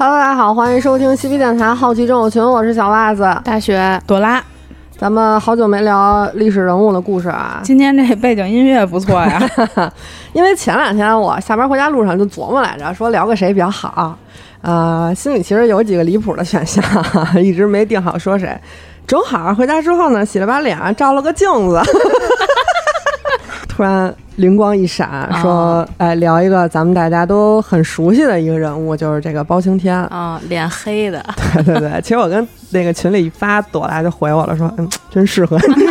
Hello，大家好，欢迎收听西皮电台好奇症友群，我是小袜子。大雪朵拉，咱们好久没聊历史人物的故事啊，今天这背景音乐不错呀。因为前两天我下班回家路上就琢磨来着，说聊个谁比较好，呃，心里其实有几个离谱的选项，一直没定好说谁。正好回家之后呢，洗了把脸，照了个镜子，突 然灵光一闪，说：“哎，聊一个咱们大家都很熟悉的一个人物，就是这个包青天。”啊，脸黑的。对对对，其实我跟那个群里一发，朵拉就回我了，说：“嗯，真适合你。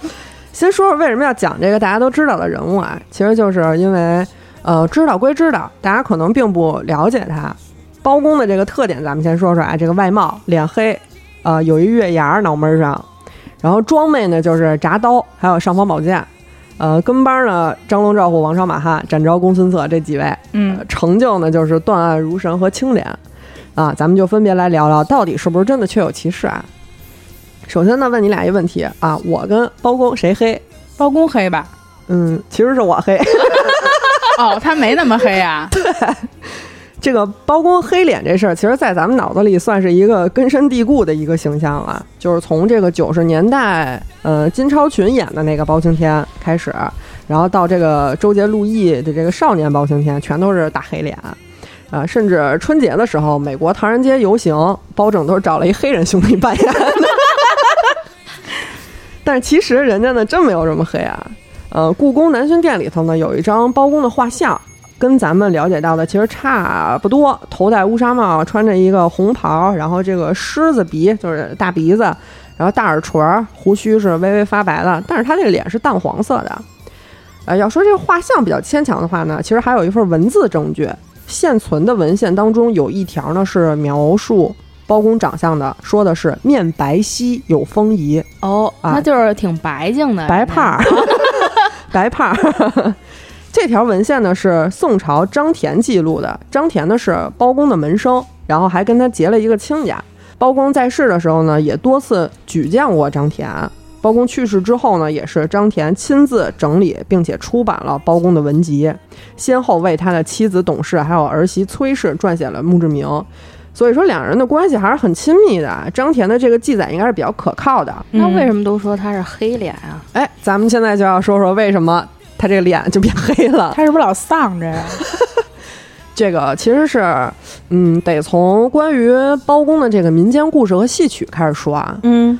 ”先说说为什么要讲这个大家都知道的人物啊？其实就是因为，呃，知道归知道，大家可能并不了解他。包公的这个特点，咱们先说说啊，这个外貌，脸黑。呃，有一月牙脑门上，然后装备呢就是铡刀，还有尚方宝剑。呃，跟班呢，张龙赵虎王朝马汉展昭公孙策这几位。嗯，成就呢就是断案如神和清廉。啊，咱们就分别来聊聊，到底是不是真的确有其事啊？首先呢，问你俩一个问题啊，我跟包公谁黑？包公黑吧？嗯，其实是我黑。哦，他没那么黑啊。对。这个包公黑脸这事儿，其实，在咱们脑子里算是一个根深蒂固的一个形象了。就是从这个九十年代，呃，金超群演的那个包青天开始，然后到这个周杰、陆毅的这个少年包青天，全都是大黑脸。啊，甚至春节的时候，美国唐人街游行，包拯都是找了一黑人兄弟扮演的。但是其实人家呢，真没有这么黑啊。呃，故宫南薰殿里头呢，有一张包公的画像。跟咱们了解到的其实差不多，头戴乌纱帽，穿着一个红袍，然后这个狮子鼻就是大鼻子，然后大耳垂，胡须是微微发白的，但是他这个脸是淡黄色的。呃，要说这个画像比较牵强的话呢，其实还有一份文字证据，现存的文献当中有一条呢是描述包公长相的，说的是面白皙有风仪。哦，那就是挺白净的，白胖儿，白胖儿。这条文献呢是宋朝张田记录的。张田呢是包公的门生，然后还跟他结了一个亲家。包公在世的时候呢，也多次举荐过张田。包公去世之后呢，也是张田亲自整理并且出版了包公的文集，先后为他的妻子董氏还有儿媳崔氏撰写了墓志铭。所以说两人的关系还是很亲密的。张田的这个记载应该是比较可靠的。那为什么都说他是黑脸啊？哎，咱们现在就要说说为什么。他这个脸就变黑了，他是不是老丧着呀？这个其实是，嗯，得从关于包公的这个民间故事和戏曲开始说啊。嗯，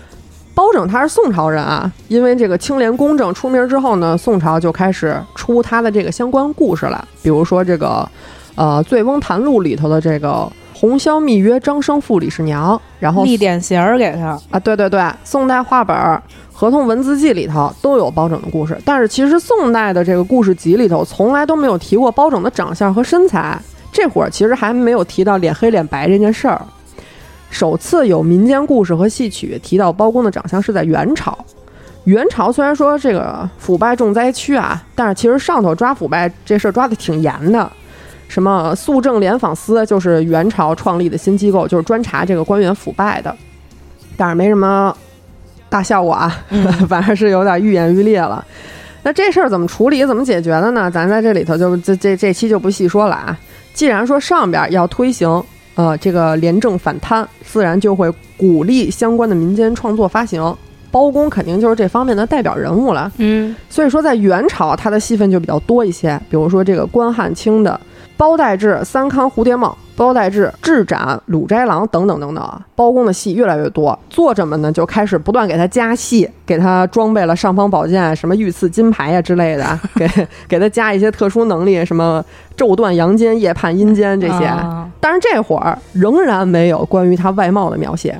包拯他是宋朝人啊，因为这个清廉公正出名之后呢，宋朝就开始出他的这个相关故事了。比如说这个，呃，《醉翁谈录》里头的这个红绡密约张生父李氏娘，然后立点衔儿给他啊，对对对，宋代话本儿。合同文字记里头都有包拯的故事，但是其实宋代的这个故事集里头从来都没有提过包拯的长相和身材。这会儿其实还没有提到脸黑脸白这件事儿。首次有民间故事和戏曲提到包公的长相是在元朝。元朝虽然说这个腐败重灾区啊，但是其实上头抓腐败这事儿抓的挺严的。什么肃正联访司就是元朝创立的新机构，就是专查这个官员腐败的，但是没什么。大效果啊，反正是有点愈演愈烈了。那这事儿怎么处理、怎么解决的呢？咱在这里头就这这这期就不细说了啊。既然说上边要推行呃这个廉政反贪，自然就会鼓励相关的民间创作发行。包公肯定就是这方面的代表人物了。嗯，所以说在元朝他的戏份就比较多一些，比如说这个关汉卿的包代志、三康蝴蝶梦。包代志、智斩、鲁斋郎等等等等，包公的戏越来越多，作者们呢就开始不断给他加戏，给他装备了尚方宝剑、什么御赐金牌呀之类的，给 给他加一些特殊能力，什么昼断阳间、夜判阴间这些。但是这会儿仍然没有关于他外貌的描写，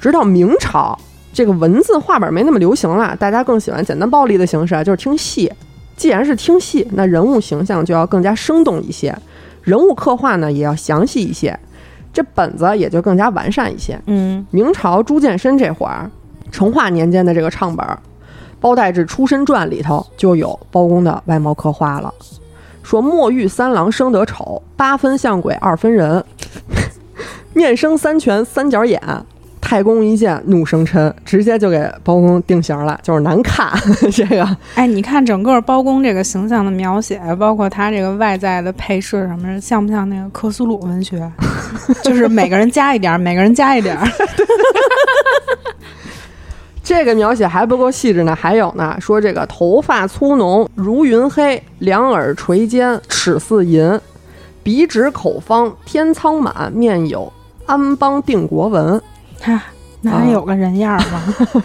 直到明朝，这个文字画本没那么流行了，大家更喜欢简单暴力的形式，就是听戏。既然是听戏，那人物形象就要更加生动一些。人物刻画呢也要详细一些，这本子也就更加完善一些。嗯，明朝朱见深这会儿，成化年间的这个唱本《包代志出身传》里头就有包公的外貌刻画了，说墨玉三郎生得丑，八分像鬼二分人，面生三全三角眼，太公一见怒生嗔，直接就给包公定型了，就是难看。这个，哎，你看整个包公这个形象的描写，包括他这个外在的配饰什么，像不像那个克苏鲁文学？就是每个人加一点，每个人加一点。这个描写还不够细致呢，还有呢，说这个头发粗浓如云黑，两耳垂肩齿似银，鼻直口方天苍满，面有安邦定国纹。哈，那还有个人样儿吗？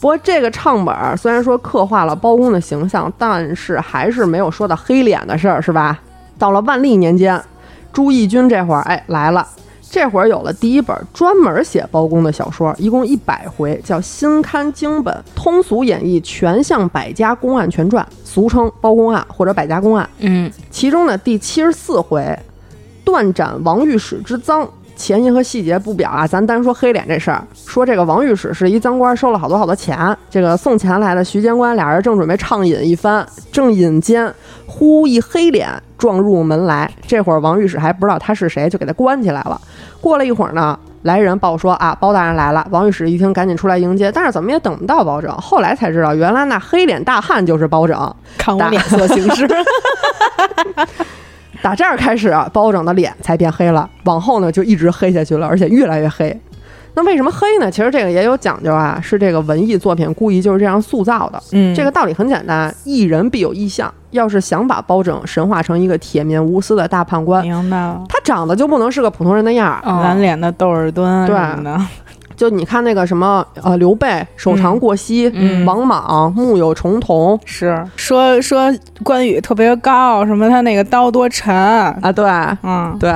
不过这个唱本虽然说刻画了包公的形象，但是还是没有说到黑脸的事儿，是吧？到了万历年间，朱翊钧这会儿哎来了。这会儿有了第一本专门写包公的小说，一共一百回，叫《新刊经本通俗演绎全项百家公案全传》，俗称《包公案》或者《百家公案》。嗯，其中呢第七十四回，断斩王御史之赃。前因和细节不表啊，咱单说黑脸这事儿。说这个王御史是一赃官，收了好多好多钱。这个送钱来的徐监官俩人正准备畅饮一番，正饮间，忽一黑脸撞入门来。这会儿王御史还不知道他是谁，就给他关起来了。过了一会儿呢，来人报说啊，包大人来了。王御史一听，赶紧出来迎接，但是怎么也等不到包拯。后来才知道，原来那黑脸大汉就是包拯，看我脸色行事。打这儿开始，包拯的脸才变黑了，往后呢就一直黑下去了，而且越来越黑。那为什么黑呢？其实这个也有讲究啊，是这个文艺作品故意就是这样塑造的。嗯，这个道理很简单，一人必有异象。要是想把包拯神化成一个铁面无私的大判官，明白了，他长得就不能是个普通人的样儿，满脸的窦尔敦对的。就你看那个什么呃，刘备手长过膝，王莽目有重瞳，是说说关羽特别高，什么他那个刀多沉啊？对，嗯，对。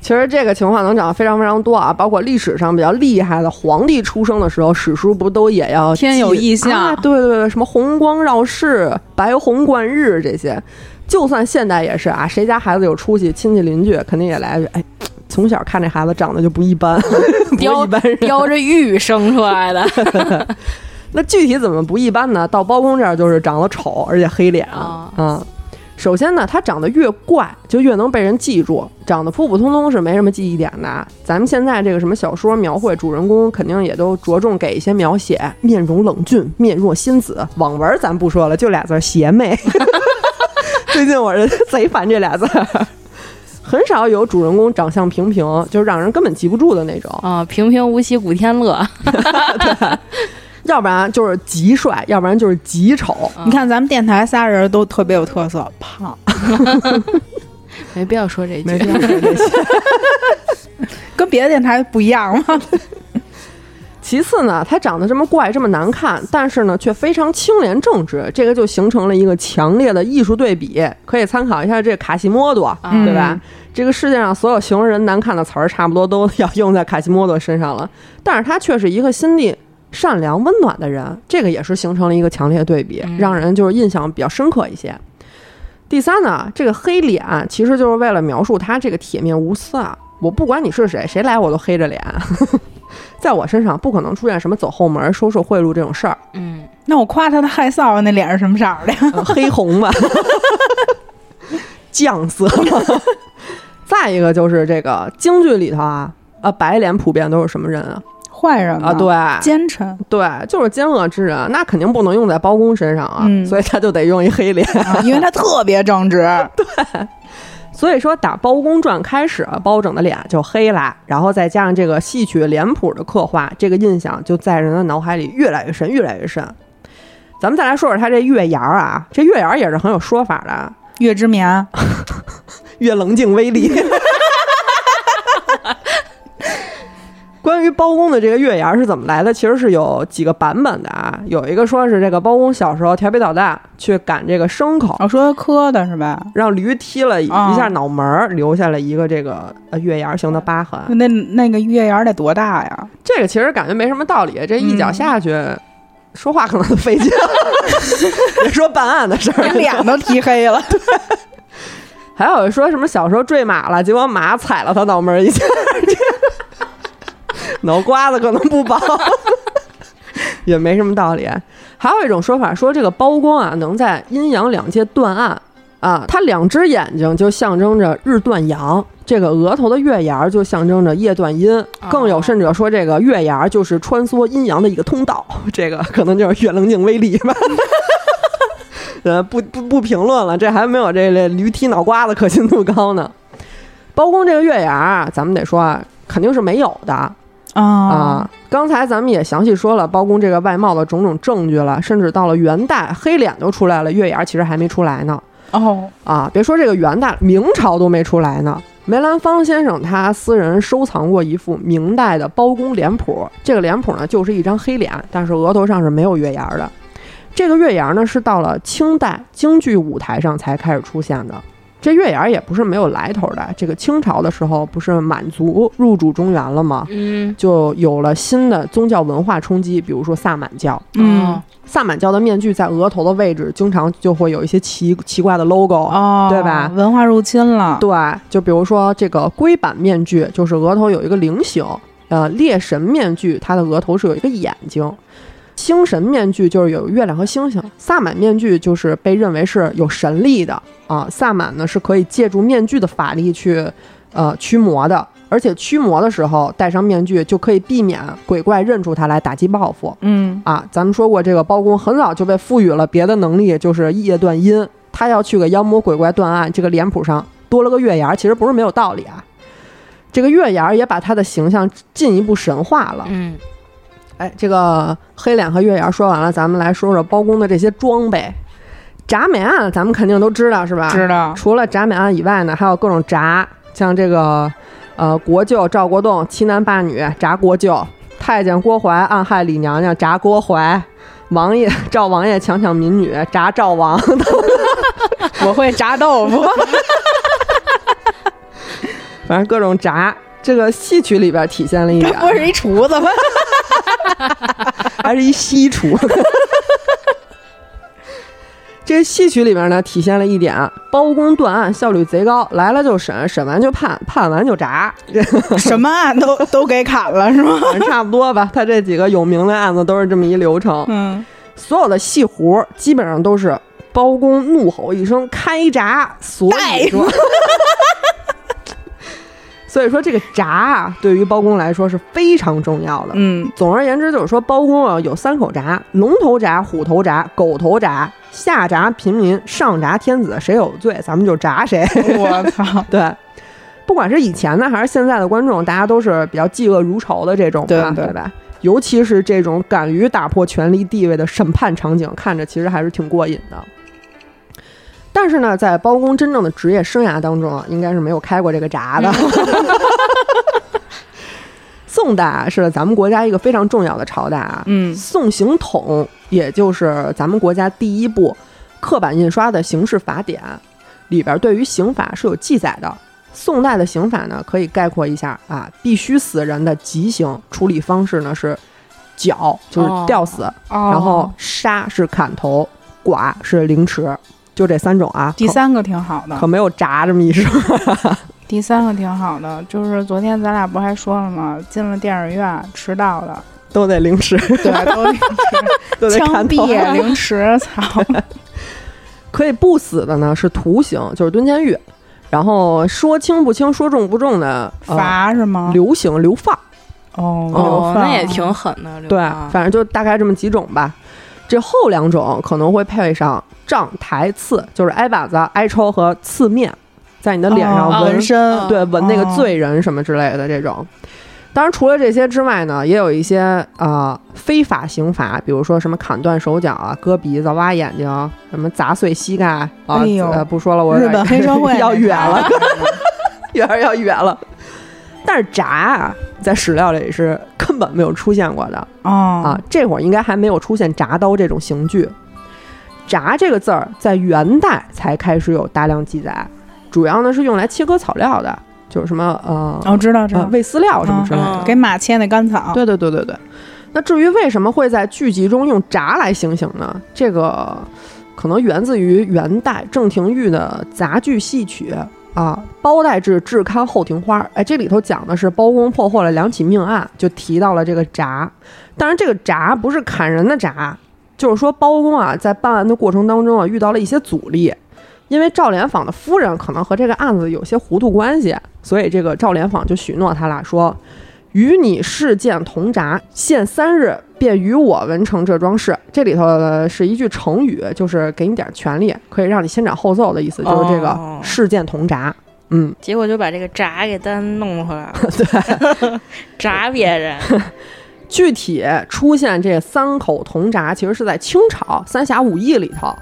其实这个情况能讲的非常非常多啊，包括历史上比较厉害的皇帝出生的时候，史书不都也要天有异象？对对对，什么红光绕世、白虹贯日这些，就算现代也是啊，谁家孩子有出息，亲戚邻居肯定也来句，哎。从小看这孩子长得就不一般，叼一般人叼着玉生出来的。那具体怎么不一般呢？到包公这儿就是长得丑，而且黑脸啊。嗯，首先呢，他长得越怪，就越能被人记住。长得普普通通是没什么记忆点的。咱们现在这个什么小说描绘主人公，肯定也都着重给一些描写，面容冷峻，面若仙子。网文咱不说了，就俩字邪魅。最近我是贼烦这俩字。很少有主人公长相平平，就是让人根本记不住的那种。啊，平平无奇古天乐，对，要不然就是极帅，要不然就是极丑。你看咱们电台仨人都特别有特色，胖，没必要说这句，没必要说这些，跟别的电台不一样吗？其次呢，他长得这么怪，这么难看，但是呢，却非常清廉正直，这个就形成了一个强烈的艺术对比。可以参考一下这卡西莫多，对吧？这个世界上所有形容人难看的词儿，差不多都要用在卡西莫多身上了。但是他却是一个心地善良、温暖的人，这个也是形成了一个强烈的对比，让人就是印象比较深刻一些。第三呢，这个黑脸其实就是为了描述他这个铁面无私啊，我不管你是谁，谁来我都黑着脸。在我身上不可能出现什么走后门、收受贿赂这种事儿。嗯，那我夸他的害臊，那脸是什么色儿的？黑红吧，酱色。再一个就是这个京剧里头啊，啊，白脸普遍都是什么人啊？坏人啊，对，奸臣，对，就是奸恶之人。那肯定不能用在包公身上啊，所以他就得用一黑脸，因为他特别正直。对。所以说，打《包公传》开始，包拯的脸就黑了，然后再加上这个戏曲脸谱的刻画，这个印象就在人的脑海里越来越深，越来越深。咱们再来说说他这月牙儿啊，这月牙儿也是很有说法的。月之眠，月棱镜威力。关于包公的这个月牙是怎么来的？其实是有几个版本的啊。有一个说是这个包公小时候调皮捣蛋，去赶这个牲口，我说磕的是吧？让驴踢了一下脑门，留下了一个这个月牙形的疤痕。那那个月牙得多大呀？这个其实感觉没什么道理，这一脚下去，说话可能都费劲。别说办案的事儿，脸都踢黑了。还有说什么小时候坠马了，结果马踩了他脑门一下。脑瓜子可能不薄，也没什么道理。还有一种说法说，这个包公啊，能在阴阳两界断案啊，他两只眼睛就象征着日断阳，这个额头的月牙就象征着夜断阴，更有甚者说这个月牙就是穿梭阴阳的一个通道，这个可能就是月棱镜威力吧。呃，不不不评论了，这还没有这这驴踢脑瓜子可信度高呢。包公这个月牙啊，咱们得说啊，肯定是没有的啊啊。刚才咱们也详细说了包公这个外貌的种种证据了，甚至到了元代，黑脸都出来了，月牙儿其实还没出来呢。哦，啊，别说这个元代，明朝都没出来呢。梅兰芳先生他私人收藏过一副明代的包公脸谱，这个脸谱呢就是一张黑脸，但是额头上是没有月牙儿的。这个月牙儿呢是到了清代京剧舞台上才开始出现的。这月牙儿也不是没有来头的，这个清朝的时候不是满族入主中原了吗？嗯。就有了新的宗教文化冲击，比如说萨满教。嗯。萨满教的面具在额头的位置经常就会有一些奇奇怪的 logo，、哦，对吧？文化入侵了，对，就比如说这个龟板面具，就是额头有一个菱形；呃，猎神面具，它的额头是有一个眼睛；星神面具就是有月亮和星星；萨满面具就是被认为是有神力的啊。萨满呢是可以借助面具的法力去呃驱魔的，而且驱魔的时候戴上面具就可以避免鬼怪认出他来打击报复。嗯啊，咱们说过，这个包公很早就被赋予了别的能力，就是夜断阴。他要去给妖魔鬼怪断案，这个脸谱上多了个月牙儿，其实不是没有道理啊。这个月牙儿也把他的形象进一步神化了。嗯哎，这个黑脸和月牙说完了，咱们来说说包公的这些装备。铡美案咱们肯定都知道是吧？知道，除了铡美案以外呢，还有各种铡，像这个呃国舅赵国栋欺男霸女铡国舅，太监郭槐暗害李娘娘铡郭槐，王爷赵王爷强抢民女铡赵王，我会炸豆腐，反正各种铡。这个戏曲里边体现了一点，不是一厨子吗？还是一西厨。这戏曲里面呢，体现了一点，包公断案效率贼高，来了就审，审完就判，判完就铡，这 什么案都都给砍了是吗？差不多吧。他这几个有名的案子都是这么一流程。嗯，所有的戏胡基本上都是包公怒吼一声开闸，所以说，所以说这个闸啊，对于包公来说是非常重要的。嗯总而言之，就是说包公啊有三口闸：龙头闸、虎头闸、狗头闸。下闸平民，上闸天子，谁有罪咱们就闸谁。我操，对，不管是以前的还是现在的观众，大家都是比较嫉恶如仇的这种嘛，对对吧？尤其是这种敢于打破权力地位的审判场景，看着其实还是挺过瘾的。但是呢，在包公真正的职业生涯当中啊，应该是没有开过这个闸的。宋代啊，是咱们国家一个非常重要的朝代啊。嗯宋刑统，也就是咱们国家第一部刻板印刷的刑事法典，里边对于刑法是有记载的。宋代的刑法呢，可以概括一下啊，必须死人的极刑处理方式呢是绞，就是吊死，哦然后杀是砍头，剐是凌迟，就这三种啊。第三个挺好的可可，没有炸这么一说。第三个挺好的，就是昨天咱俩不还说了吗？进了电影院迟到了，都得凌迟，对，都得砍头。毙凌迟，操！可以不死的呢是徒刑，就是蹲监狱。然后说轻不轻，说重不重的，呃、罚是吗？流刑流放。哦，那也挺狠的。对邦，反正就大概这么几种吧。这后两种可能会配上杖、台、刺，就是挨把子、挨抽和刺面，在你的脸上哦纹纹身，哦对，纹那个哦罪人什么之类的这种。当然，除了这些之外呢，也有一些啊、呃非法刑罚，比如说什么砍断手脚啊、割鼻子、挖眼睛，什么砸碎膝盖啊。哎不说了，我有日本黑社会要远了，那 有点要远了。但是铡啊，在史料里是根本没有出现过的。个哦啊，这会儿应该还没有出现铡刀这种刑具。铡这个字儿在元代才开始有大量记载，主要呢是用来切割草料的，就是什么呃哦，知道知道，呃喂饲料什么之类的。嗯给马切那干草，对对对对对。那至于为什么会在剧集中用铡来行刑呢？这个可能源自于元代郑廷玉的杂剧戏曲啊，《包代志至刊后庭花》。哎，这里头讲的是包公破获了两起命案，就提到了这个铡。当然，这个铡不是砍人的铡，就是说包公啊在办案的过程当中啊遇到了一些阻力。因为赵连坊的夫人可能和这个案子有些糊涂关系，所以这个赵连坊就许诺他俩说：“与你事件同闸，限三日，便与我完成这桩事。”这里头呃是一句成语，就是给你点权利，可以让你先斩后奏的意思，就是这个哦事件同闸。嗯，结果就把这个闸给单弄回来了，对，闸别人，具体出现这三口铜闸，其实是在清朝《三侠五义》里头。《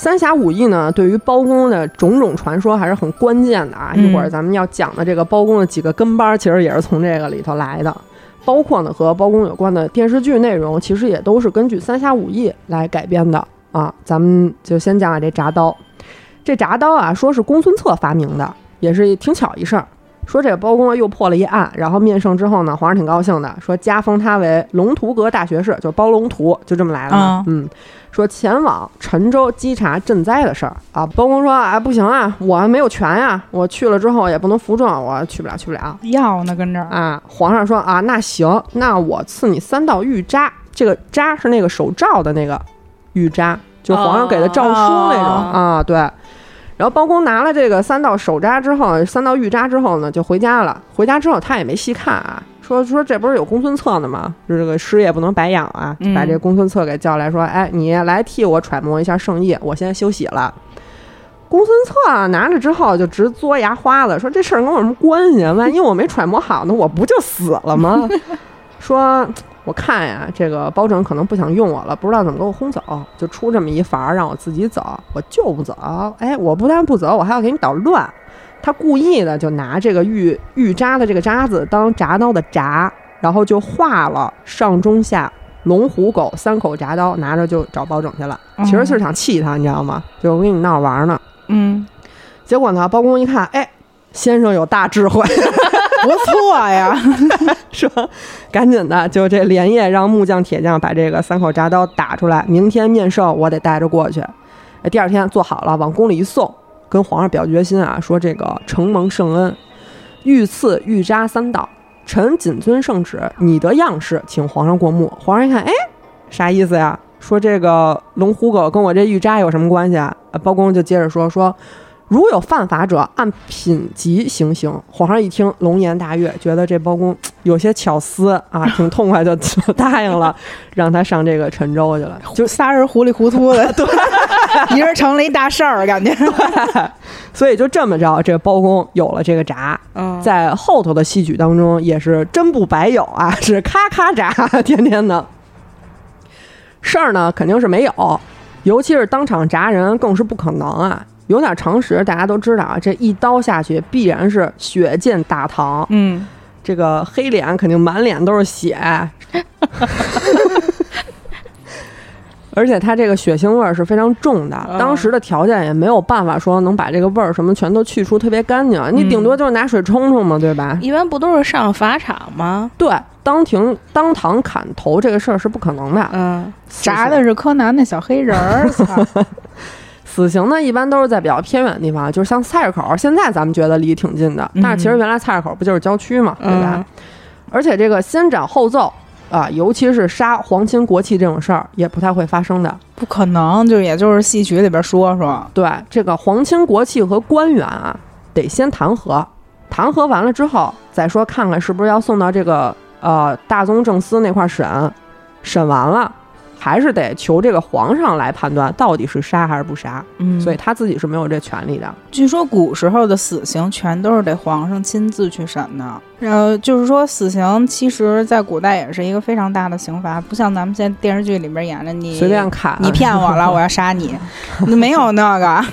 三侠五义》呢，对于包公的种种传说还是很关键的啊。嗯一会儿咱们要讲的这个包公的几个跟班，其实也是从这个里头来的。包括呢和包公有关的电视剧内容，其实也都是根据《三侠五义》来改编的啊。咱们就先讲讲这铡刀。这铡刀啊，说是公孙策发明的，也是挺巧一事儿。说这个包公啊又破了一案，然后面圣之后呢，皇上挺高兴的，说加封他为龙图阁大学士，就是包龙图，就这么来了嘛。嗯，说前往陈州稽查赈灾的事儿啊。包公说哎，不行啊，我没有权呀、我去了之后也不能服众，我去不了，去不了要呢跟这儿，啊。皇上说啊，那行，那我赐你三道玉札，这个札是那个手诏的那个玉札，就皇上给的诏书那种、哦啊，对。然后包公拿了这个三道手札之后，三道玉札之后呢，就回家了。回家之后他也没细看啊，说说这不是有公孙策呢吗？这个师爷不能白养啊，嗯把这公孙策给叫来说，哎，你来替我揣摩一下圣意，我先休息了。公孙策啊拿着之后就直嘬牙花子，说这事儿跟我有什么关系啊？万一我没揣摩好呢，我不就死了吗？说我看呀，这个包拯可能不想用我了，不知道怎么给我轰走，就出这么一法儿让我自己走，我就不走。哎，我不但不走，我还要给你捣乱。他故意的就拿这个玉玉渣的这个渣子当铡刀的铡，然后就画了上中下龙虎狗三口铡刀，拿着就找包拯去了。其实就是想气他，你知道吗？就我跟你闹着玩儿呢。嗯，结果呢，包公一看，哎，先生有大智慧，不错呀，说赶紧的，就这连夜让木匠、铁匠把这个三口铡刀打出来，明天面圣我得带着过去。哎，第二天做好了，往宫里一送，跟皇上表决心啊，说这个承蒙圣恩，御赐御札三道，臣谨遵圣旨，拟的样式，请皇上过目。皇上一看，哎，啥意思呀？说这个龙虎狗跟我这御札有什么关系啊？呃包公就接着说说。如有犯法者，按品级行刑。皇上一听，龙颜大悦，觉得这包公有些巧思啊，挺痛快就，就答应了，让他上这个陈州去了。就仨人糊里糊涂的，对，一人成了一大事儿，感觉。所以就这么着，这包公有了这个闸，嗯，在后头的戏曲当中也是真不白有啊，是咔咔闸，天天的事儿呢肯定是没有，尤其是当场铡人更是不可能啊。有点常识，大家都知道啊，这一刀下去必然是血溅大堂，嗯，这个黑脸肯定满脸都是血，而且它这个血腥味儿是非常重的。当时的条件也没有办法说能把这个味儿什么全都去除特别干净，你顶多就是拿水冲冲嘛，对吧？一般不都是上法场吗？对，当庭当堂砍头这个事儿是不可能的。嗯，炸的是柯南那小黑人儿，操死刑呢，一般都是在比较偏远的地方，就是像菜市口，现在咱们觉得离挺近的，但是其实原来菜市口不就是郊区嘛，对吧？嗯而且这个先斩后奏啊，尤其是杀皇亲国戚这种事儿，也不太会发生的。不可能，就也就是戏曲里边说说，对，这个皇亲国戚和官员啊，得先弹劾，弹劾完了之后再说看看是不是要送到这个呃大宗正司那块儿审，审完了还是得求这个皇上来判断到底是杀还是不杀，嗯所以他自己是没有这权利的。据说古时候的死刑全都是得皇上亲自去审的。呃，就是说死刑其实在古代也是一个非常大的刑罚，不像咱们现在电视剧里边演的你随便砍，你骗我了，我要杀你，没有那个。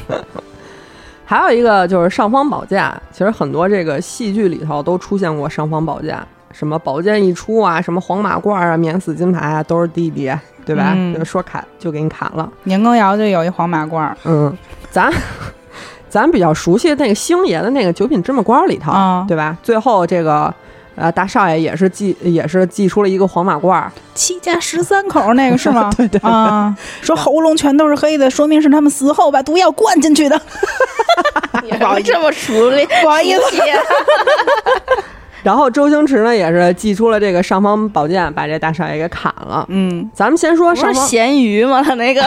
还有一个就是尚方宝剑，其实很多这个戏剧里头都出现过尚方宝剑，什么宝剑一出啊，什么黄马褂啊，免死金牌啊，都是弟弟，对吧？嗯就说砍就给你砍了。年羹尧就有一黄马褂儿嗯，咱 咱比较熟悉的那个星爷的那个九品芝麻官里头，啊对吧？最后这个呃大少爷也是祭也是祭出了一个黄马褂儿，七家十三口那个是吗？对对啊，说喉咙全都是黑的，说明是他们死后把毒药灌进去的。这么熟练，不好意思然后周星驰呢也是祭出了这个尚方宝剑，把这大少爷给砍了。嗯，咱们先说不是咸鱼吗？他那个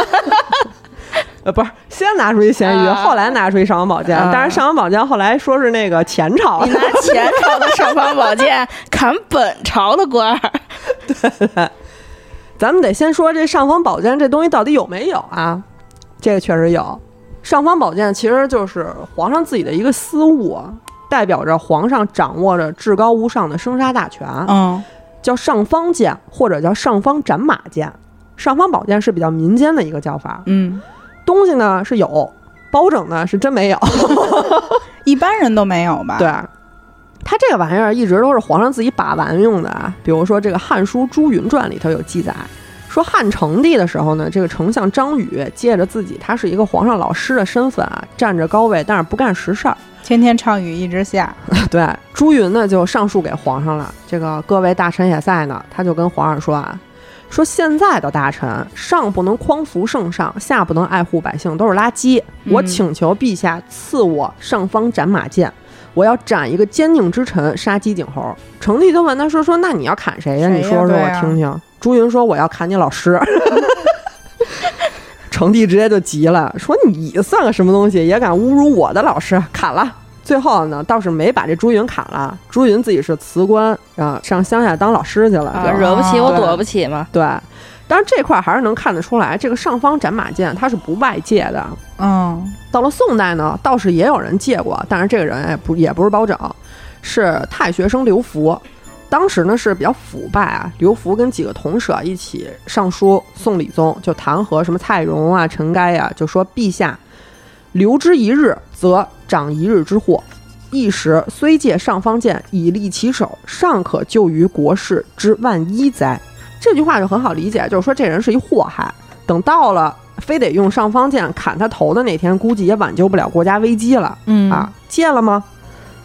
呃，不是，先拿出一咸鱼，啊后来拿出一尚方宝剑。啊但是尚方宝剑后来说是那个前朝你拿前朝的尚方宝剑砍本朝的官儿，对咱们得先说这尚方宝剑这东西到底有没有啊？这个确实有。尚方宝剑其实就是皇上自己的一个私物啊，代表着皇上掌握着至高无上的生杀大权，嗯叫尚方剑或者叫尚方斩马剑。尚方宝剑是比较民间的一个叫法，嗯，东西呢是有，包拯呢是真没有。一般人都没有吧？对，他这个玩意儿一直都是皇上自己把玩用的啊。比如说这个《汉书·朱云传》里头有记载，说汉成帝的时候呢，这个丞相张宇借着自己他是一个皇上老师的身份啊，占着高位，但是不干实事儿。天天唱雨一直下。对，朱云呢就上书给皇上了。这个各位大臣也在呢，他就跟皇上说啊，说现在的大臣上不能匡扶圣上，下不能爱护百姓，都是垃圾。我嗯请求陛下赐我上方斩马剑。我要斩一个奸佞之臣，杀鸡儆猴。成帝就问他说：“说那你要砍谁呀？你说说我听听。朱云说：“我要砍你老师。”成帝直接就急了，说：“你算个什么东西，也敢侮辱我的老师？砍了！”最后呢，倒是没把这朱云砍了，朱云自己是辞官啊，上乡下当老师去了。啊，惹不起我躲不起嘛。对，但是这块儿还是能看得出来，这个上方斩马剑它是不外借的。嗯到了宋代呢，倒是也有人借过，但是这个人也不也不是包拯，是太学生刘福。当时呢是比较腐败啊，刘福跟几个同舍一起上书宋理宗，就弹劾什么蔡荣啊、陈该呀、就说陛下留之一日，则长一日之祸。一时虽借上方剑以利其手，尚可救于国事之万一哉。这句话就很好理解，就是说这人是一祸害。等到了非得用上方剑砍他头的那天，估计也挽救不了国家危机了。嗯啊，借了吗？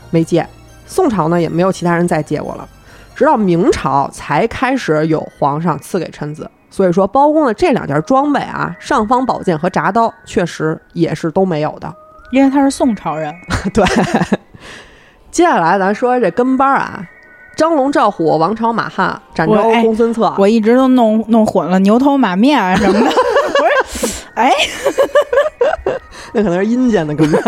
没借。宋朝呢也没有其他人再借过了，直到明朝才开始有皇上赐给臣子。所以说，包公的这两件装备啊，尚方宝剑和铡刀，确实也是都没有的。因为他是宋朝人。对，接下来咱说这跟班啊，张龙、赵虎、王朝、马汉、展昭、公孙策，我一直都弄弄混了牛头马面啊什么的。不是，哎，那可能是阴间的跟班。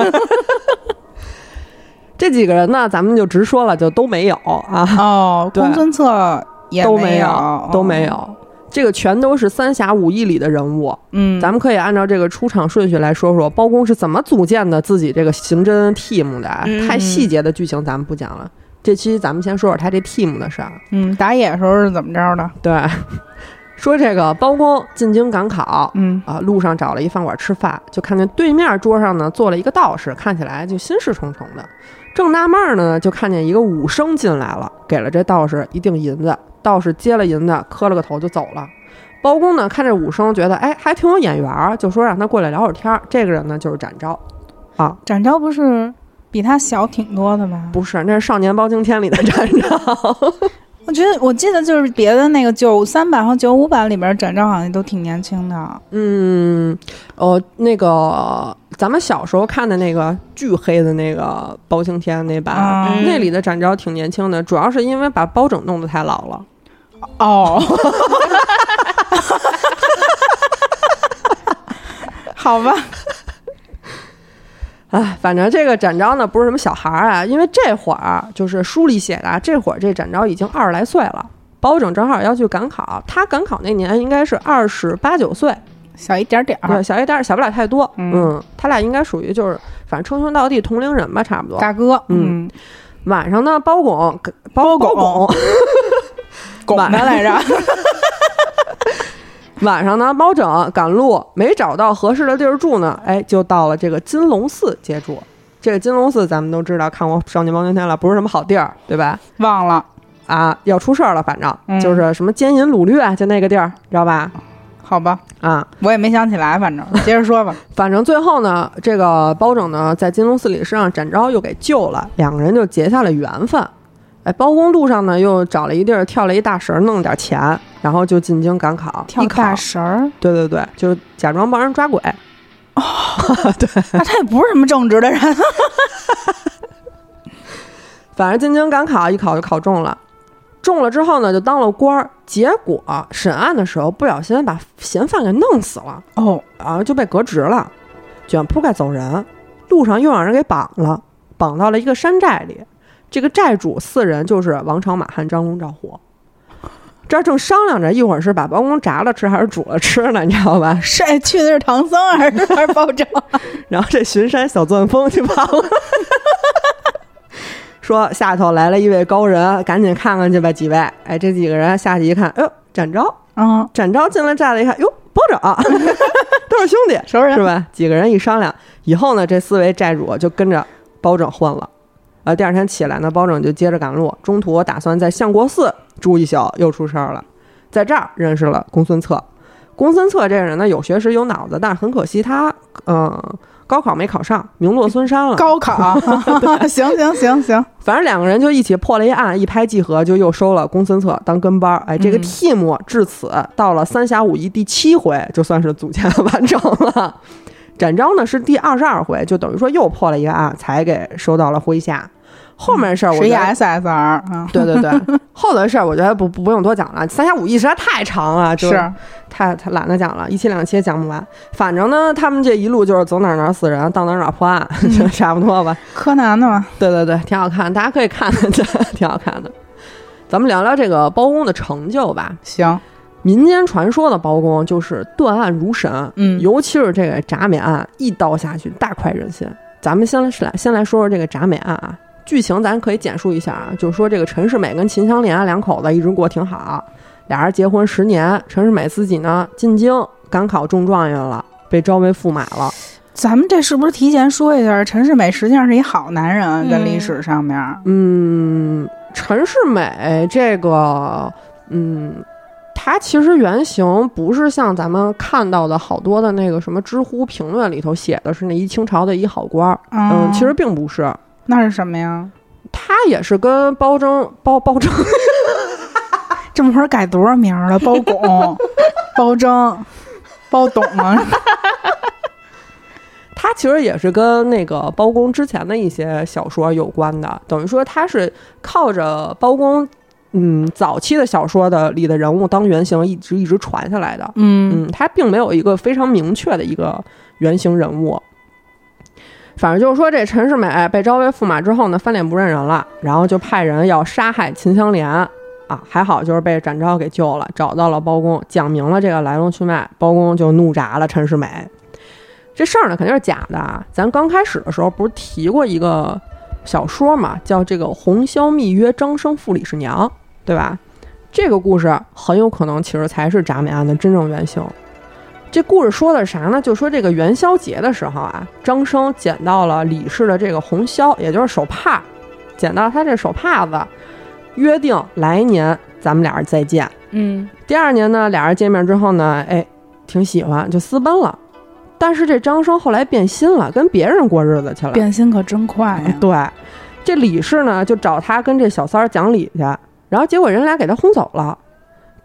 这几个人呢，咱们就直说了，就都没有啊。哦，公孙策也都没有，有，都没哦。有。这个全都是三侠五义里的人物，嗯，咱们可以按照这个出场顺序来说说包公是怎么组建的自己这个刑侦 team 的太细节的剧情咱们不讲了，这期咱们先说说他这 team 的事儿。嗯打野的时候是怎么着的？对，说这个包公进京赶考，嗯啊，路上找了一饭馆吃饭，就看见对面桌上呢坐了一个道士，看起来就心事重重的。正纳闷儿呢，就看见一个武生进来了，给了这道士一锭银子。道士接了银子，磕了个头就走了。包公呢，看这武生，觉得哎还挺有眼缘儿，就说让他过来聊会儿天儿。这个人呢，就是展昭，啊，展昭不是比他小挺多的吗？不是，那是《少年包青天》里的展昭。我觉得我记得就是别的那个九三版和九五版里边，展昭好像都挺年轻的。嗯，哦，那个咱们小时候看的那个巨黑的那个包青天那版，那里的展昭挺年轻的，主要是因为把包拯弄得太老了。哦，好吧，哎，反正这个展昭呢不是什么小孩儿啊，因为这会儿就是书里写的啊，这会儿这展昭已经二十来岁了。包拯正好要去赶考，他赶考那年应该是二十八九岁，小一点点对，儿，小一点儿，小不了太多。嗯他俩应该属于就是反正称兄道弟同龄人吧，差不多。大哥，嗯嗯，晚上呢，包公包包公拱的 来着，晚上呢，包拯赶路没找到合适的地儿住呢，哎，就到了这个金龙寺接住。这个金龙寺咱们都知道，看过《少年包青天》了，不是什么好地儿，对吧？忘了，啊，要出事儿了，反正、嗯就是什么奸淫掳掠，就那个地儿，知道吧？好吧，啊，我也没想起来，反正 接着说吧。反正最后呢，这个包拯呢，在金龙寺里是让展昭又给救了，两个人就结下了缘分。哎，包公路上呢，又找了一地儿跳了一大绳，弄了点钱，然后就进京赶考。跳一大，绳儿，对对对，就假装帮人抓鬼。那他也不是什么正直的人。反正进京赶考，一考就考中了。中了之后呢，就当了官儿。结果审案的时候不小心把嫌犯给弄死了，哦，啊，就被革职了，卷铺盖走人。路上又让人给绑了，绑到了一个山寨里。这个寨主四人就是王朝、马汉、张龙、赵虎。这儿正商量着，一会儿是把包公炸了吃还是煮了吃呢，你知道吧？是哎去的是唐僧还是 还是包拯？然后这巡山小钻风就跑了，说下头来了一位高人，赶紧看看去吧，几位。哎，这几个人下去一看，哎呦，展昭，嗯，展昭进来站了一看，哟，包拯，都是兄弟，熟人是吧？几个人一商量，以后呢，这四位寨主就跟着包拯混了。呃，第二天起来呢，包拯就接着赶路，中途打算在相国寺住一宿，又出事儿了，在这儿认识了公孙策。公孙策这个人呢，有学识有脑子，但是很可惜他，嗯、高考没考上，名落孙山了。高考，行行行行，反正两个人就一起破了一案，一拍即合，就又收了公孙策当跟班儿。哎，这个嗯 team 至此到了三侠五义第七回，就算是组建完成了。展昭呢是第二十二回，就等于说又破了一个案，才给收到了麾下。后面的事儿，我觉得 SSR 啊，对对对，后头的事儿我觉得不不不用多讲了，三侠五义实在太长了，就是太太懒得讲了，一期两期也讲不完。反正呢，他们这一路就是走哪儿哪儿死人，到哪儿哪儿破案，就差不多吧。柯南的嘛，对对对，挺好看，大家可以看看，挺好看的。咱们聊聊这个包公的成就吧。行，民间传说的包公就是断案如神，嗯尤其是这个铡美案，一刀下去大快人心。咱们先来来先来说说这个铡美案啊，剧情咱可以简述一下啊，就是说这个陈世美跟秦香莲两口子一直过挺好，俩人结婚十年，陈世美自己呢进京赶考中状元了，被招为驸马了。咱们这是不是提前说一下？陈世美实际上是一好男人，在嗯历史上面，嗯，陈世美这个，嗯，他其实原型不是像咱们看到的好多的那个什么知乎评论里头写的是那一清朝的一好官儿，嗯，其实并不是，那是什么呀？他也是跟包拯、包包拯，这么会儿改多少名儿了？包 公、包拯、包董啊？他其实也是跟那个包公之前的一些小说有关的，等于说他是靠着包公。嗯，早期的小说的里的人物当原型，一直一直传下来的。嗯嗯，他并没有一个非常明确的一个原型人物。反正就是说，这陈世美被招为驸马之后呢，翻脸不认人了，然后就派人要杀害秦香莲啊，还好就是被展昭给救了，找到了包公，讲明了这个来龙去脉，包公就怒铡了陈世美。这事儿呢肯定是假的啊，咱刚开始的时候不是提过一个小说嘛，叫这个《红绡密约张生负李氏娘》，对吧？这个故事很有可能其实才是铡美案的真正原型。这故事说的是啥呢？就说这个元宵节的时候啊，张生捡到了李氏的这个红绡，也就是手帕，捡到他这手帕子，约定来年咱们俩人再见。嗯，第二年呢，俩人见面之后呢，哎，挺喜欢，就私奔了。但是这张生后来变心了，跟别人过日子去了。变心可真快呀！对，这李氏呢就找他跟这小三儿讲理去，然后结果人俩给他轰走了。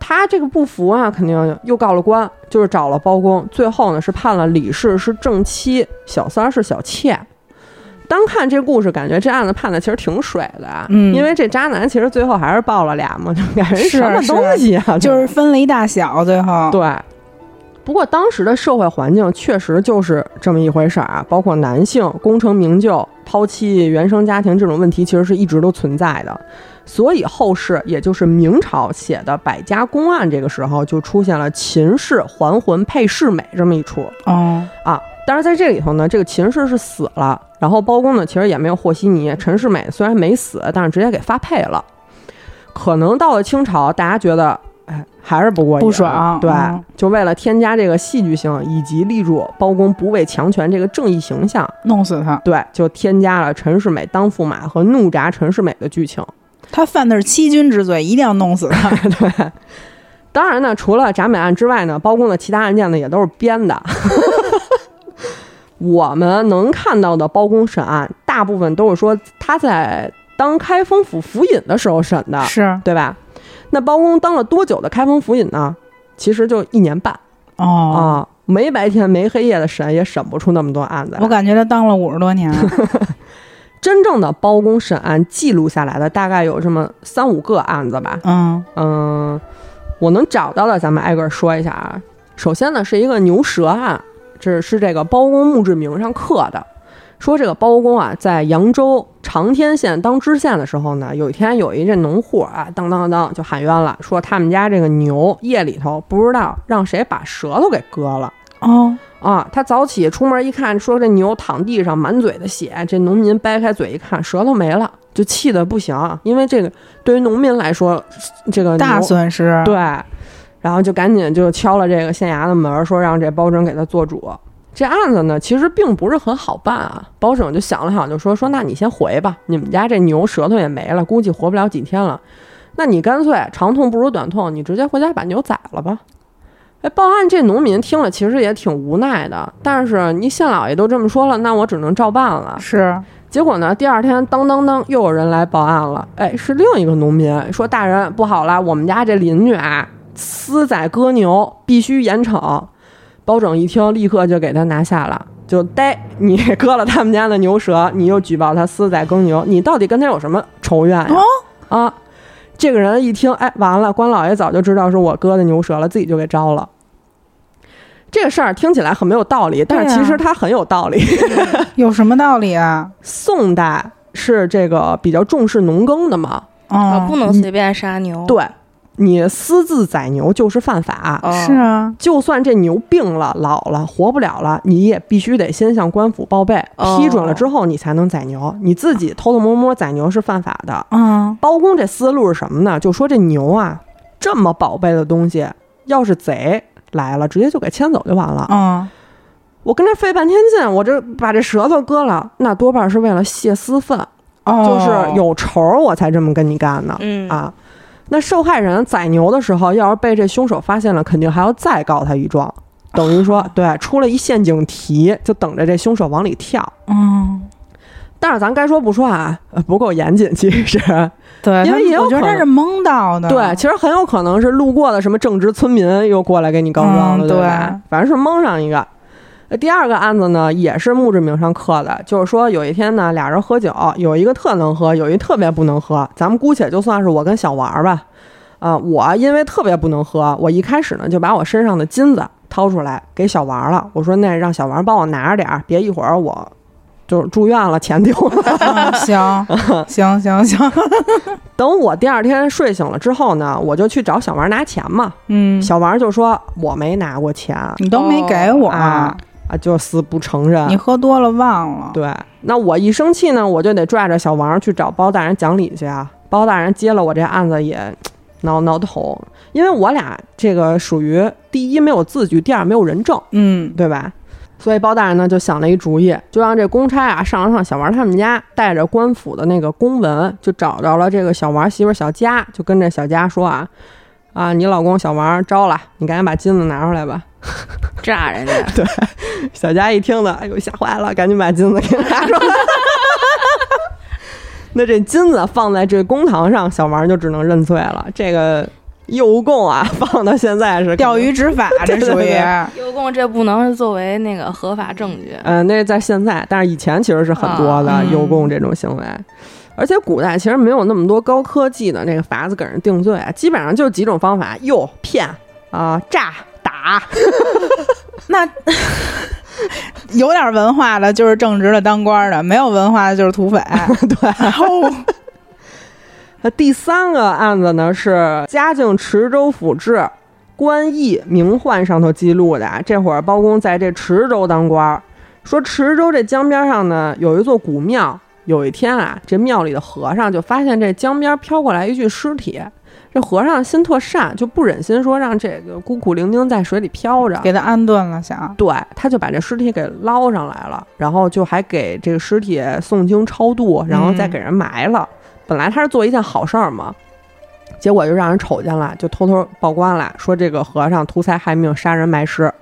他这个不服啊，肯定又告了官，就是找了包公，最后呢是判了李氏是正妻，小三儿是小妾。单看这故事，感觉这案子判的其实挺水的，嗯因为这渣男其实最后还是抱了俩嘛，就感觉什么东西啊，就是分了一大小，最后对。不过当时的社会环境确实就是这么一回事儿啊，包括男性功成名就、抛弃原生家庭这种问题，其实是一直都存在的。所以后世，也就是明朝写的《百家公案》，这个时候就出现了秦氏还魂配世美这么一出哦，啊。但是在这里头呢，这个秦氏是死了，然后包公呢其实也没有和稀泥，陈世美虽然没死，但是直接给发配了。可能到了清朝，大家觉得，哎，还是不过瘾，不爽对，嗯就为了添加这个戏剧性，以及立住包公不畏强权这个正义形象，弄死他！对，就添加了陈世美当驸马和怒铡陈世美的剧情。他犯的是欺君之罪，一定要弄死他。对，当然呢，除了铡美案之外呢，包公的其他案件呢也都是编的。我们能看到的包公审案，大部分都是说他在当开封府府尹的时候审的，是对吧？那包公当了多久的开封府尹呢？其实就一年半哦，啊，没白天没黑夜的审，也审不出那么多案子。我感觉他当了五十多年了。真正的包公审案记录下来的大概有这么三五个案子吧。嗯嗯，我能找到的，咱们挨个说一下啊。首先呢，是一个牛舌案，这是这个包公墓志铭上刻的，说这个包公啊，在扬州长天县当知县的时候呢，有一天有一这农户啊，当当当就喊冤了，说他们家这个牛夜里头不知道让谁把舌头给割了。哦，啊，他早起出门一看，说这牛躺地上满嘴的血，这农民掰开嘴一看，舌头没了，就气得不行，因为这个对于农民来说，这个大损失。对，然后就赶紧就敲了这个县衙的门儿，说让这包拯给他做主。这案子呢，其实并不是很好办啊。包拯就想了想，就说说那你先回吧，你们家这牛舌头也没了，估计活不了几天了。那你干脆长痛不如短痛，你直接回家把牛宰了吧。哎，报案这农民听了其实也挺无奈的，但是你县老爷都这么说了，那我只能照办了。是，结果呢，第二天当当当又有人来报案了。哎，是另一个农民说：“大人不好了，我们家这邻居啊，私宰割牛，必须严惩。”包拯一听，立刻就给他拿下了。就呆，你割了他们家的牛舌，你又举报他私宰耕牛，你到底跟他有什么仇怨呀？啊！这个人一听，哎，完了，关老爷早就知道是我割的牛舌了，自己就给招了。这个事儿听起来很没有道理，但是其实它很有道理。有什么道理啊？宋代是这个比较重视农耕的嘛，啊，嗯，不能随便杀牛。对你私自宰牛就是犯法。嗯，是啊，就算这牛病了、老了、活不了了，你也必须得先向官府报备，哦批准了之后你才能宰牛。你自己偷偷摸摸宰牛是犯法的。嗯，包公这思路是什么呢？就说这牛啊，这么宝贝的东西，要是贼来了，直接就给牵走就完了。嗯，我跟这费半天劲，我这把这舌头割了，那多半是为了泄私愤，哦，就是有仇儿我才这么跟你干呢。嗯啊，那受害人宰牛的时候，要是被这凶手发现了，肯定还要再告他一状，等于说对出了一陷阱题，就等着这凶手往里跳。嗯，但是咱该说不说啊，呃不够严谨，其实对，因为他我觉得也有可能他是蒙到的，对，其实很有可能是路过的什么正直村民又过来给你告状了，嗯对吧？反正是蒙上一个。呃第二个案子呢，也是墓志铭上刻的，就是说有一天呢，俩人喝酒，有一个特能喝，有一特别不能喝。咱们姑且就算是我跟小王儿吧。啊、我因为特别不能喝，我一开始呢就把我身上的金子掏出来给小王儿了。我说那让小王帮我拿着点儿，别一会儿我就是住院了，钱丢了。嗯，行，行行行，等我第二天睡醒了之后呢，我就去找小王拿钱嘛。嗯，小王就说我没拿过钱你都没给我，啊啊，就死不承认你。喝多了忘了，对，那我一生气呢，我就得拽着小王去找包大人讲理去啊。包大人接了我这案子也挠挠头，因为我俩这个属于第一没有字据，第二没有人证，嗯，对吧？所以包大人呢就想了一主意，就让这公差啊上了上小王他们家，带着官府的那个公文，就找着了这个小王媳妇小佳，就跟这小佳说啊啊，你老公小王招了，你赶紧把金子拿出来吧。炸人家。对小佳一听呢，哎呦吓坏了，赶紧把金子给拿出来。那这金子放在这公堂上，小王就只能认罪了。这个诱供啊，放到现在是钓鱼。执法，这属于 诱供这不能是作为那个合法证据。嗯，那在现在，但是以前其实是很多的啊嗯诱供这种行为。而且古代其实没有那么多高科技的那个法子给人定罪，基本上就几种方法：诱、骗啊、诈、打。那有点文化的，就是正直的当官的；没有文化的，就是土匪。对，哦，那第三个案子呢是嘉靖池州府志官役名宦上头记录的啊。这会儿包公在这池州当官儿，说池州这江边上呢有一座古庙。有一天啊，这庙里的和尚就发现这江边飘过来一具尸体，这和尚心特善，就不忍心说让这个孤苦伶仃在水里飘着，给他安顿了，想对，他就把这尸体给捞上来了，然后就还给这个尸体诵经超度，然后再给人埋了。本来他是做一件好事儿嘛，结果就让人瞅见了，就偷偷报官了，说这个和尚图财害命，杀人埋尸。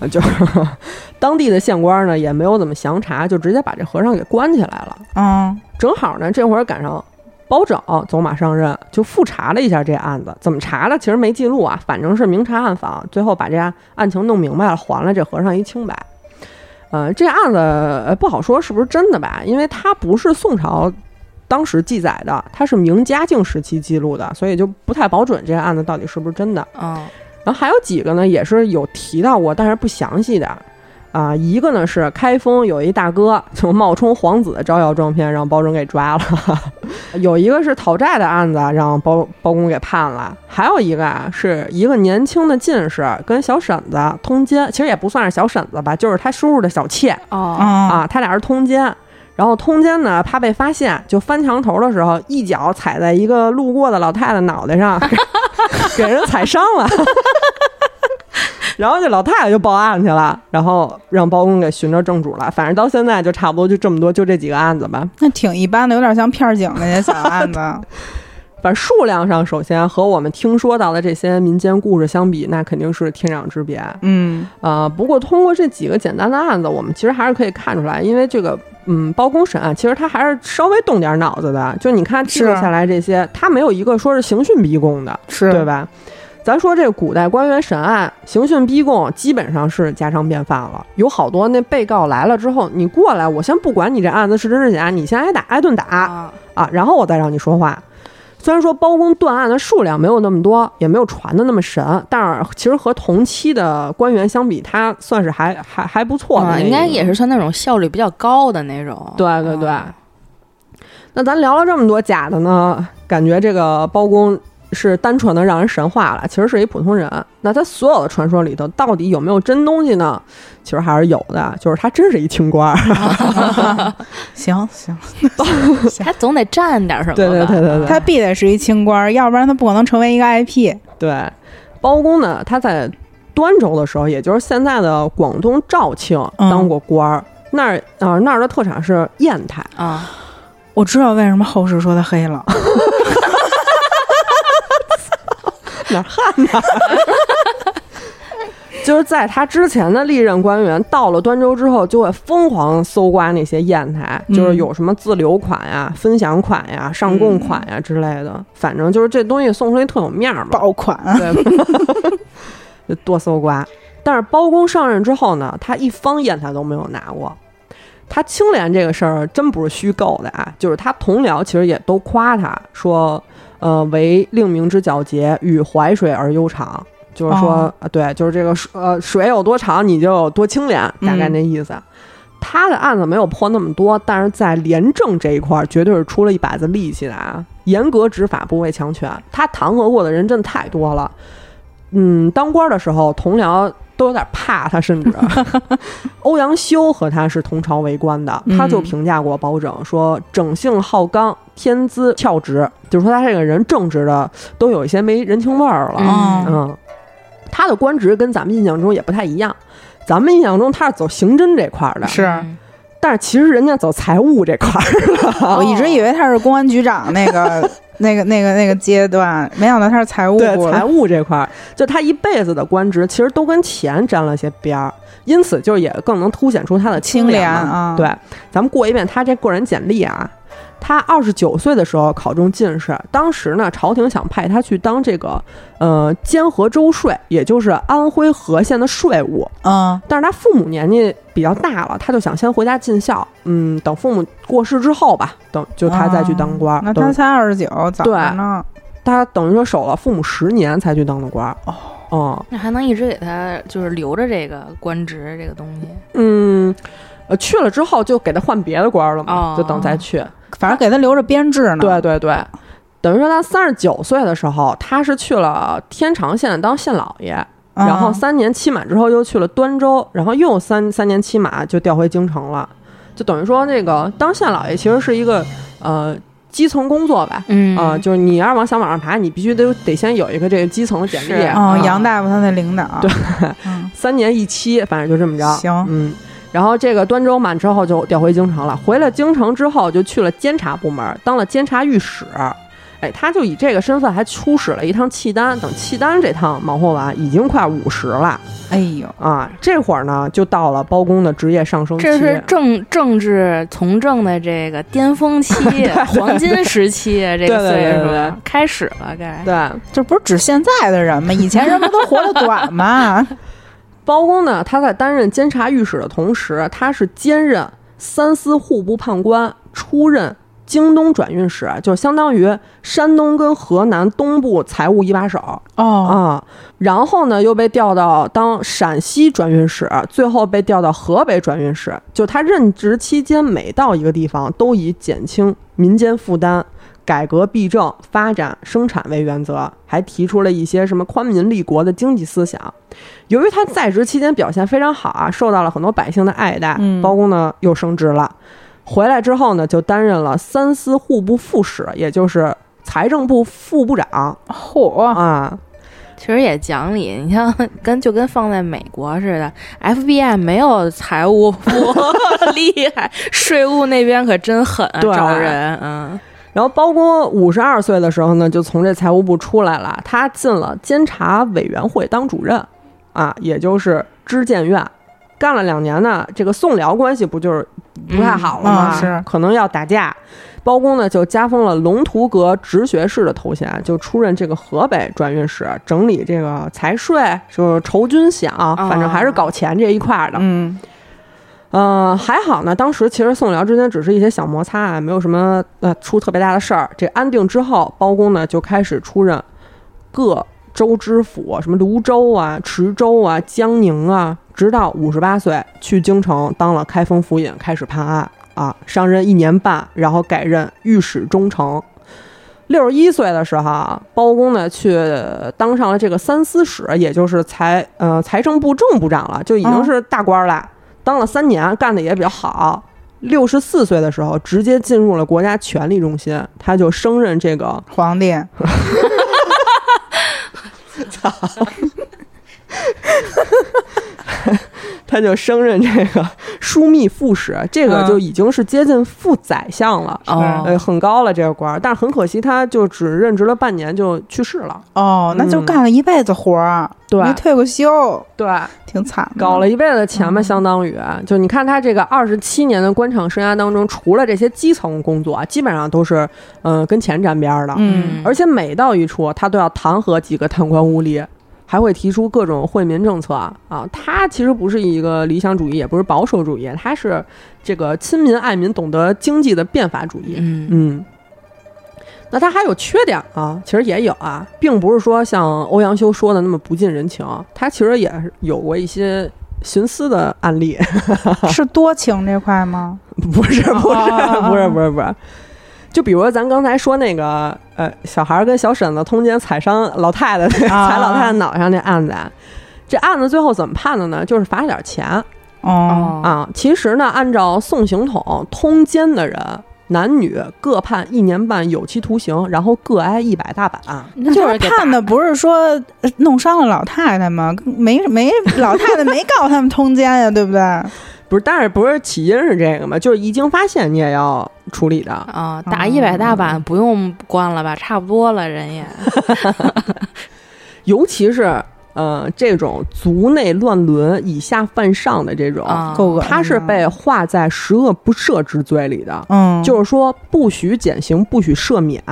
呃 就是 当地的县官呢也没有怎么详查，就直接把这和尚给关起来了。嗯，正好呢，这会儿赶上包拯走马上任，就复查了一下这案子。怎么查的？其实没记录啊，反正是明察暗访，最后把这案情弄明白了，还了这和尚一清白。呃，这案子呃不好说是不是真的吧，因为他不是宋朝当时记载的，它是明嘉靖时期记录的，所以就不太保准这个案子到底是不是真的。嗯然后还有几个呢，也是有提到过，但是不详细的。啊，一个呢是开封有一大哥就冒充皇子招摇撞骗，让包拯给抓了；有一个是讨债的案子，让包包公给判了；还有一个啊，是一个年轻的进士跟小婶子通奸，其实也不算是小婶子吧，就是他叔叔的小妾哦啊啊，他俩是通奸。然后通奸呢，怕被发现，就翻墙头的时候，一脚踩在一个路过的老太太脑袋上，给人踩伤了。然后这老太太就报案去了，然后让包公给寻着正主了。反正到现在就差不多就这么多，就这几个案子吧。那挺一般的，有点像片儿警那些小案子。反正数量上，首先和我们听说到的这些民间故事相比，那肯定是天壤之别。嗯啊、不过通过这几个简单的案子，我们其实还是可以看出来，因为这个，嗯，包公审案其实他还是稍微动点脑子的。就你看记录下来这些，他没有一个说是刑讯逼供的，是对吧？咱说这古代官员审案，刑讯逼供基本上是家常便饭了。有好多那被告来了之后，你过来，我先不管你这案子是真是假，你先挨打挨顿打啊啊，然后我再让你说话。虽然说包公断案的数量没有那么多，也没有传的那么神，但是其实和同期的官员相比，他算是还还还不错啊，应该也是算那种效率比较高的那种。对对对啊那咱聊了这么多假的呢，感觉这个包公是单纯的让人神化了，其实是一普通人。那他所有的传说里头，到底有没有真东西呢？其实还是有的，就是他真是一清官儿。行 行，他总得占点什么。对对对对对他必得是一清官儿，要不然他不可能成为一个 IP。对，包公呢，他在端州的时候，也就是现在的广东肇庆嗯当过官儿。那儿啊、那儿的特产是砚台，啊，我知道为什么后世说他黑了，哪儿旱哪儿。就是在他之前的历任官员到了端州之后，就会疯狂搜刮那些砚台，嗯就是有什么自留款呀、分享款呀、上供款呀之类的，反正就是这东西送出去特有面儿嘛。爆款。对，就多搜刮。但是包公上任之后呢，他一方砚台都没有拿过。他清廉这个事儿真不是虚构的啊，就是他同僚其实也都夸他说，呃，为令明之皎洁，与淮水而悠长，就是说，哦呃对，就是这个水呃水有多长，你就有多清廉，大概嗯那意思。他的案子没有破那么多，但是在廉政这一块儿绝对是出了一把子力气的啊！严格执法，不畏强权。他弹劾过的人真的太多了。嗯，当官的时候，同僚都有点怕他，甚至 欧阳修和他是同朝为官的，他就嗯评价过包拯说：“整性好刚，天资翘直。”就是说他这个人正直的都有一些没人情味儿了。嗯嗯，他的官职跟咱们印象中也不太一样。咱们印象中他是走刑侦这块儿的，是嗯但是其实人家走财务这块儿 我一直以为他是公安局长那个那个那个那个阶段，没想到他是财务对财。务这块儿，就他一辈子的官职其实都跟钱沾了些边儿，因此就也更能凸显出他的清廉嘛廉啊对，咱们过一遍他这个人简历啊。他二十九岁的时候考中进士，当时呢，朝廷想派他去当这个呃监河州税，也就是安徽和县的税务。嗯但是他父母年纪比较大了，他就想先回家尽孝，嗯，等父母过世之后吧，等就他再去当官。啊那等他才二十九，早呢。他等于说守了父母十年才去当的官。哦，哦，那还能一直给他就是留着这个官职这个东西。嗯，呃，去了之后就给他换别的官了嘛，哦就等再去。反正给他留着编制呢。对对对，等于说他三十九岁的时候，他是去了天长县当县老爷，嗯，然后三年期满之后又去了端州，然后又三三年期满就调回京城了，就等于说那个当县老爷其实是一个呃。基层工作吧，嗯啊、就是你要是往想往上爬，你必须得得先有一个这个基层的简历。啊杨大夫他那领导。对嗯三年一期，反正就这么着。行嗯，然后这个端州满之后就调回京城了。回了京城之后，就去了监察部门，当了监察御史。哎，他就以这个身份还出使了一趟契丹。等契丹这趟忙活完，已经快五十了哎呦，啊！这会儿呢，就到了包公的职业上升期。这是政政治从政的这个巅峰期、黄金时期，这个对对岁数对对对开始了，该。对这不是指现在的人吗？以前人不都活得短吗？包公呢，他在担任监察御史的同时，他是兼任三司户部判官，出任京东转运使，就相当于山东跟河南东部财务一把手哦，啊。然后呢，又被调到当陕西转运使，最后被调到河北转运使。就他任职期间，每到一个地方，都以减轻民间负担。改革弊政、发展生产为原则，还提出了一些什么宽民立国的经济思想。由于他在职期间表现非常好啊，受到了很多百姓的爱戴，嗯包公呢又升职了。回来之后呢，就担任了三司户部副使，也就是财政部副部长嚯，啊。其实也讲理，你像 跟就跟放在美国似的，FBI 没有财务部 厉害，税务那边可真狠找人，嗯，然后包公五十二岁的时候呢，就从这财务部出来了，他进了监察委员会当主任，啊，也就是知谏院，干了两年呢。这个宋辽关系不就是不太好了吗？是可能要打架。包公呢就加封了龙图阁直学士的头衔，就出任这个河北转运使，整理这个财税，就是筹军饷，反正还是搞钱这一块儿的。嗯呃，还好呢，当时其实宋辽之间只是一些小摩擦啊，没有什么呃出特别大的事儿。这安定之后，包公呢就开始出任各州知府，什么泸州啊、池州啊、江宁啊，直到五十八岁去京城当了开封府尹，开始判案啊，上任一年半，然后改任御史中丞。六十一岁的时候啊，包公呢去当上了这个三司使，也就是财呃财政部正部长了，就已经是大官了。当了三年，干的也比较好。六十四岁的时候，直接进入了国家权力中心，他就升任这个皇帝，他就升任这个枢密副使，这个嗯就已经是接近副宰相了，哦呃，很高了这个官儿。但是很可惜，他就只任职了半年就去世了。哦，那就嗯干了一辈子活儿，对没退过休，对，挺惨的。搞了一辈子钱吧，嗯相当于就你看他这个二十七年的官场生涯当中，除了这些基层工作啊，基本上都是嗯、呃跟钱沾边儿的，嗯而且每到一处，他都要弹劾几个贪官污吏，还会提出各种惠民政策啊。他其实不是一个理想主义，也不是保守主义，他是这个亲民爱民、懂得经济的变法主义。嗯嗯，那他还有缺点啊，其实也有啊，并不是说像欧阳修说的那么不近人情，他其实也是有过一些徇私的案例。是多情这块吗？不是，不是，哦不是，不是，不是。就比如咱刚才说那个，呃，小孩儿跟小婶子通奸踩伤老太太，踩老太太脑上那案子啊，这案子最后怎么判的呢？就是罚了点钱哦，啊。其实呢，按照送刑统，通奸的人男女各判一年半有期徒刑，然后各挨一百大板。就是判的不是说呃弄伤了老太太吗？没没，老太太没告他们通奸呀，对不对？不是，但是不是起因是这个嘛？就是一经发现，你也要处理的。啊，打一百大板不用关了吧？差不多了，人也 尤其是呃这种族内乱伦、以下犯上的这种，他是被划在十恶不赦之罪里的。嗯，就是说，不许减刑，不许赦免，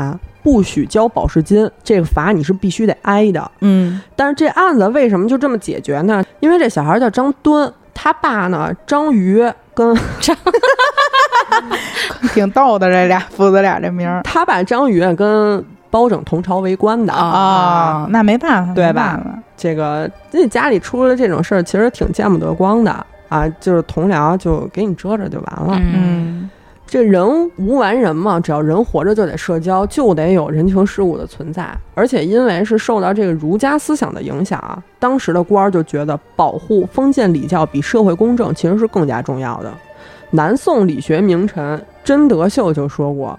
不许交保释金，这个罚你是必须得挨的。嗯但是这案子为什么就这么解决呢？因为这小孩叫张敦，他爸呢张瑜跟 挺逗的，这俩父子俩这名儿 他把张宇跟包拯同朝为官的啊啊，那没办法，对吧？这个这家里出了这种事儿，其实挺见不得光的啊。就是同僚就给你遮着就完了。嗯嗯这人无完人嘛，只要人活着就得社交，就得有人情世故的存在。而且因为是受到这个儒家思想的影响啊，当时的官儿就觉得保护封建礼教比社会公正其实是更加重要的。南宋理学名臣甄德秀就说过：“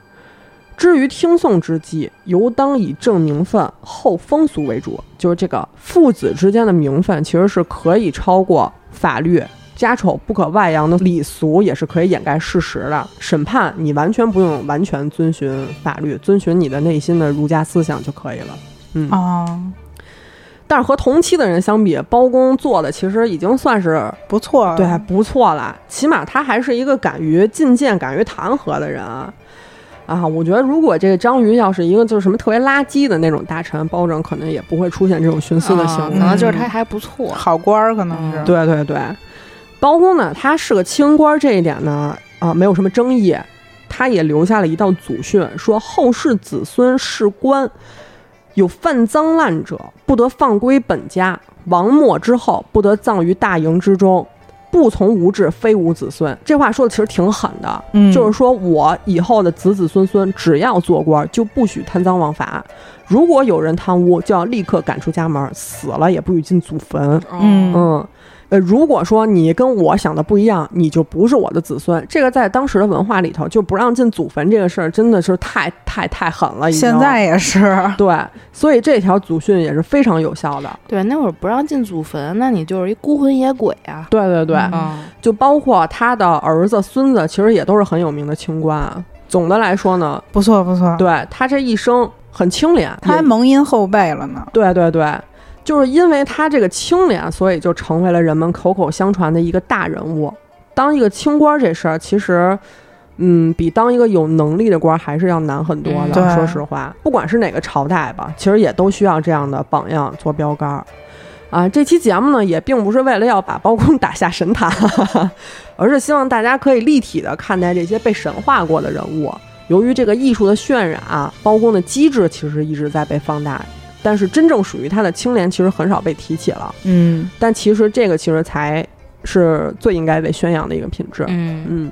至于听讼之际，尤当以正名分、后风俗为主。”就是这个父子之间的名分其实是可以超过法律。家丑不可外扬的礼俗也是可以掩盖事实的。审判你完全不用完全遵循法律，遵循你的内心的儒家思想就可以了。嗯，哦，但是和同期的人相比，包公做的其实已经算是不错，对不错了，起码他还是一个敢于进谏、敢于弹劾的人啊。啊，我觉得如果这个章鱼要是一个就是什么特别垃圾的那种大臣，包拯可能也不会出现这种徇私的行为。啊可能就是他还不错。好官儿可能是。嗯对对对，包公呢，他是个清官，这一点呢，啊，没有什么争议。他也留下了一道祖训，说后世子孙仕官，有犯赃滥者，不得放归本家；亡末之后，不得葬于大营之中。不从无志，非无子孙。这话说的其实挺狠的，嗯就是说我以后的子子孙孙只要做官，就不许贪赃枉法。如果有人贪污，就要立刻赶出家门，死了也不许进祖坟。嗯嗯，呃，如果说你跟我想的不一样，你就不是我的子孙。这个在当时的文化里头，就不让进祖坟这个事儿，真的是太太太狠了。已经现在也是，对，所以这条祖训也是非常有效的。对，那会儿不让进祖坟，那你就是一孤魂野鬼啊。对对对，嗯就包括他的儿子、孙子，其实也都是很有名的清官啊。总的来说呢，不错不错。对他这一生很清廉，他还蒙阴后辈了呢。对对对，就是因为他这个清廉，所以就成为了人们口口相传的一个大人物。当一个清官这事儿，其实，嗯，比当一个有能力的官还是要难很多的。嗯说实话，不管是哪个朝代吧，其实也都需要这样的榜样做标杆儿。啊，这期节目呢，也并不是为了要把包公打下神坛，而是希望大家可以立体的看待这些被神化过的人物。由于这个艺术的渲染啊，包公的机智其实一直在被放大，但是真正属于他的清廉其实很少被提起了。嗯，但其实这个其实才是最应该被宣扬的一个品质。嗯，嗯，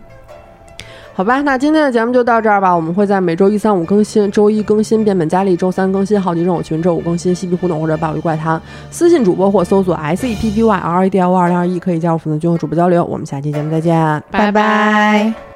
好吧，那今天的节目就到这儿吧。我们会在每周一、三、五更新，周一更新变本加厉，周三更新好奇症我群，周五更新嬉皮互动或者暴力怪谈。私信主播或搜索 S E P P Y R A D L 五二零二一，可以加入粉丝群和主播交流。我们下期节目再见。拜拜